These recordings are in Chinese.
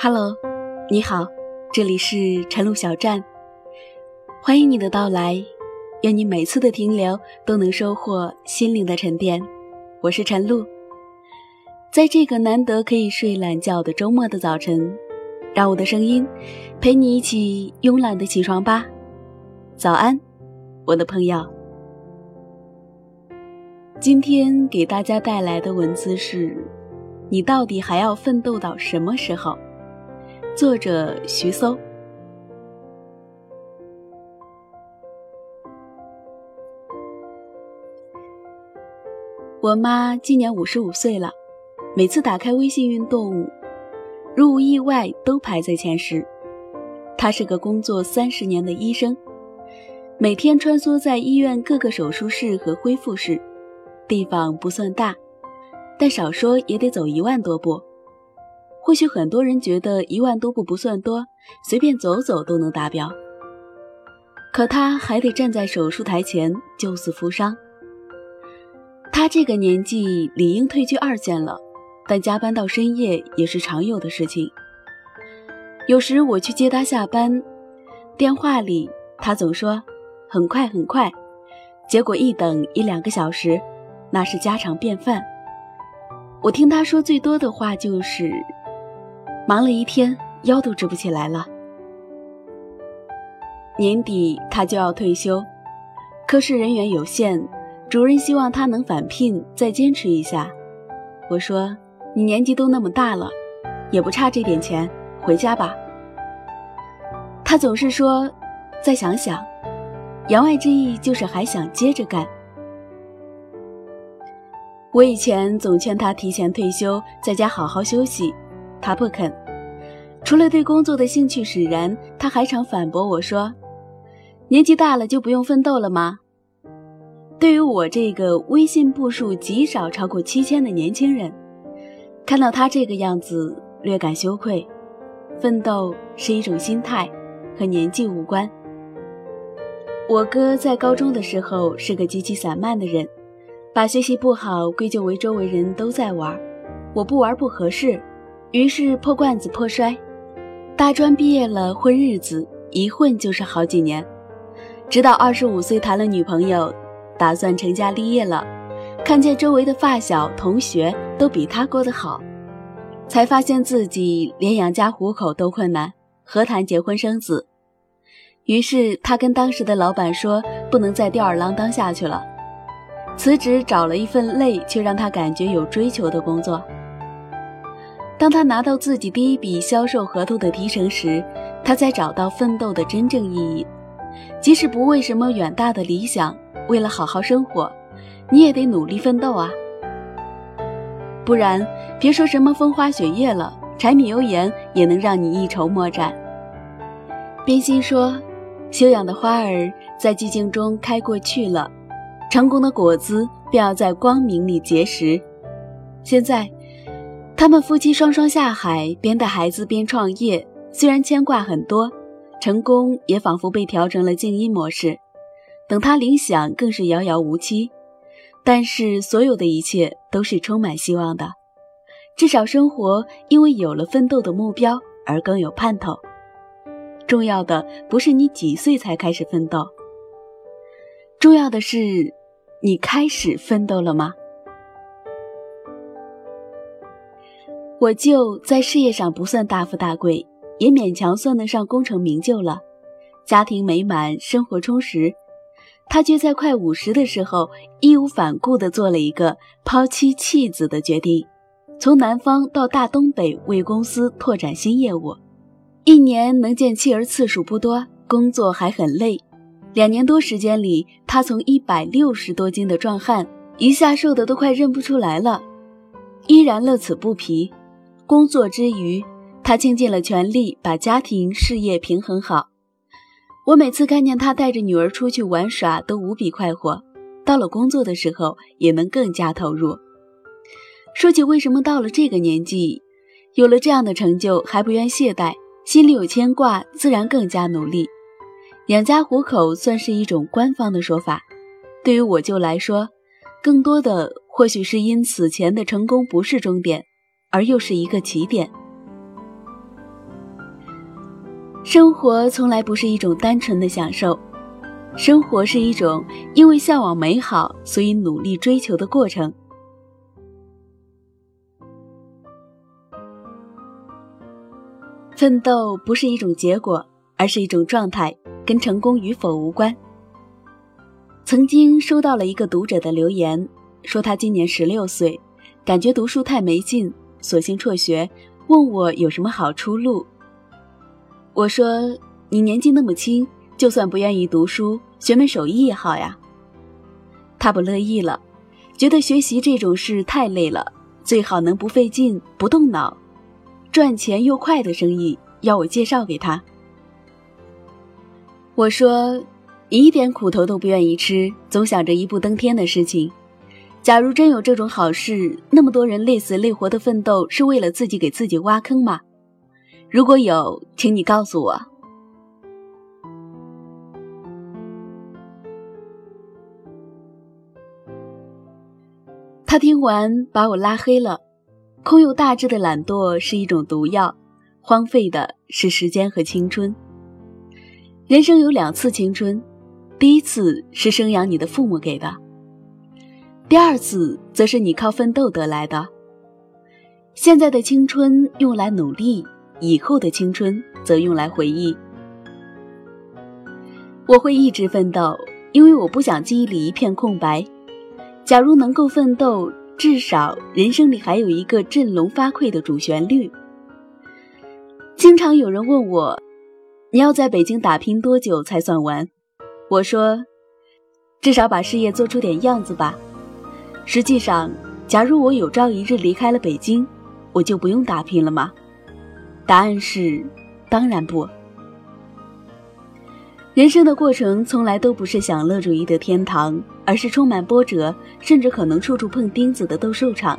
Hello，你好，这里是晨露小站，欢迎你的到来，愿你每次的停留都能收获心灵的沉淀。我是晨露，在这个难得可以睡懒觉的周末的早晨，让我的声音陪你一起慵懒的起床吧。早安，我的朋友。今天给大家带来的文字是：你到底还要奋斗到什么时候？作者徐搜。我妈今年五十五岁了，每次打开微信运动，如无意外都排在前十。她是个工作三十年的医生，每天穿梭在医院各个手术室和恢复室，地方不算大，但少说也得走一万多步。或许很多人觉得一万多步不算多，随便走走都能达标。可他还得站在手术台前救死扶伤。他这个年纪理应退居二线了，但加班到深夜也是常有的事情。有时我去接他下班，电话里他总说很快很快，结果一等一两个小时，那是家常便饭。我听他说最多的话就是。忙了一天，腰都直不起来了。年底他就要退休，科室人员有限，主任希望他能返聘，再坚持一下。我说：“你年纪都那么大了，也不差这点钱，回家吧。”他总是说：“再想想。”言外之意就是还想接着干。我以前总劝他提前退休，在家好好休息。他不肯，除了对工作的兴趣使然，他还常反驳我说：“年纪大了就不用奋斗了吗？”对于我这个微信步数极少超过七千的年轻人，看到他这个样子，略感羞愧。奋斗是一种心态，和年纪无关。我哥在高中的时候是个极其散漫的人，把学习不好归咎为周围人都在玩，我不玩不合适。于是破罐子破摔，大专毕业了混日子，一混就是好几年，直到二十五岁谈了女朋友，打算成家立业了，看见周围的发小同学都比他过得好，才发现自己连养家糊口都困难，何谈结婚生子？于是他跟当时的老板说，不能再吊儿郎当下去了，辞职找了一份累却让他感觉有追求的工作。当他拿到自己第一笔销售合同的提成时，他才找到奋斗的真正意义。即使不为什么远大的理想，为了好好生活，你也得努力奋斗啊！不然，别说什么风花雪月了，柴米油盐也能让你一筹莫展。冰心说：“修养的花儿在寂静中开过去了，成功的果子便要在光明里结实。”现在。他们夫妻双双下海，边带孩子边创业。虽然牵挂很多，成功也仿佛被调成了静音模式。等他铃响，更是遥遥无期。但是，所有的一切都是充满希望的。至少，生活因为有了奋斗的目标而更有盼头。重要的不是你几岁才开始奋斗，重要的是你开始奋斗了吗？我舅在事业上不算大富大贵，也勉强算得上功成名就了，家庭美满，生活充实。他却在快五十的时候，义无反顾地做了一个抛妻弃子的决定，从南方到大东北为公司拓展新业务。一年能见妻儿次数不多，工作还很累。两年多时间里，他从一百六十多斤的壮汉，一下瘦得都快认不出来了，依然乐此不疲。工作之余，他倾尽了全力把家庭事业平衡好。我每次看见他带着女儿出去玩耍，都无比快活。到了工作的时候，也能更加投入。说起为什么到了这个年纪，有了这样的成就还不愿懈怠，心里有牵挂，自然更加努力。养家糊口算是一种官方的说法，对于我舅来说，更多的或许是因此前的成功不是终点。而又是一个起点。生活从来不是一种单纯的享受，生活是一种因为向往美好，所以努力追求的过程。奋斗不是一种结果，而是一种状态，跟成功与否无关。曾经收到了一个读者的留言，说他今年十六岁，感觉读书太没劲，索性辍学，问我有什么好出路。我说：“你年纪那么轻，就算不愿意读书，学门手艺也好呀。”他不乐意了，觉得学习这种事太累了，最好能不费劲、不动脑、赚钱又快的生意，要我介绍给他。我说：“你一点苦头都不愿意吃，总想着一步登天的事情。假如真有这种好事，那么多人累死累活的奋斗，是为了自己给自己挖坑吗？”如果有，请你告诉我。他听完把我拉黑了。空有大志的懒惰是一种毒药，荒废的是时间和青春。人生有两次青春，第一次是生养你的父母给的，第二次则是你靠奋斗得来的。现在的青春用来努力。以后的青春则用来回忆。我会一直奋斗，因为我不想记忆里一片空白。假如能够奋斗，至少人生里还有一个振聋发聩的主旋律。经常有人问我，你要在北京打拼多久才算完？我说，至少把事业做出点样子吧。实际上，假如我有朝一日离开了北京，我就不用打拼了吗？答案是，当然不。人生的过程从来都不是享乐主义的天堂，而是充满波折，甚至可能处处碰钉子的斗兽场。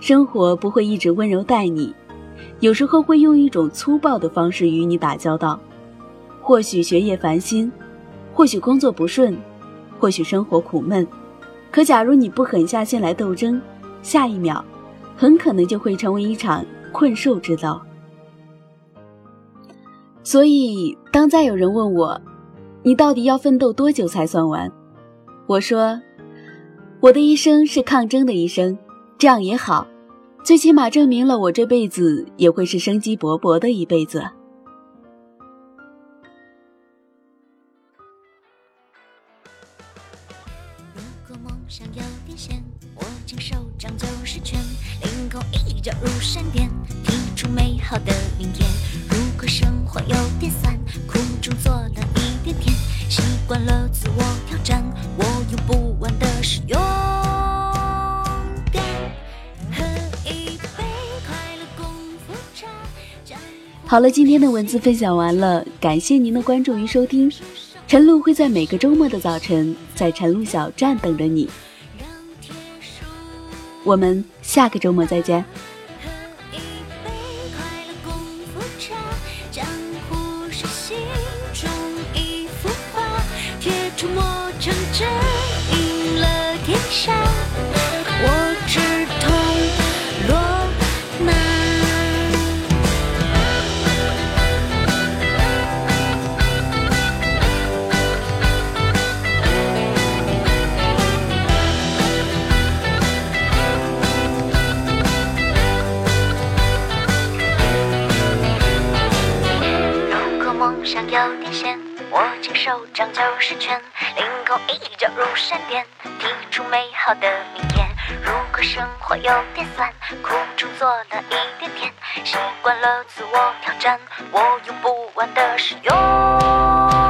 生活不会一直温柔待你，有时候会用一种粗暴的方式与你打交道。或许学业烦心，或许工作不顺，或许生活苦闷。可假如你不狠下心来斗争，下一秒，很可能就会成为一场困兽之斗。所以，当再有人问我，你到底要奋斗多久才算完？我说，我的一生是抗争的一生，这样也好，最起码证明了我这辈子也会是生机勃勃的一辈子。果梦想有点险，握紧手掌就是拳，凌空一脚如闪电，踢出美好的明天。如果生活有点酸，苦中做了一点甜，习惯了自我挑战，我用不完的是勇敢。喝一杯快乐功夫茶。好了，今天的文字分享完了，感谢您的关注与收听。晨露会在每个周末的早晨，在晨露小站等着你。我们下个周末再见。手掌就是拳，凌空一脚入闪电，踢出美好的明天。如果生活有点酸，苦中做了一点甜，习惯了自我挑战，我用不完的是勇。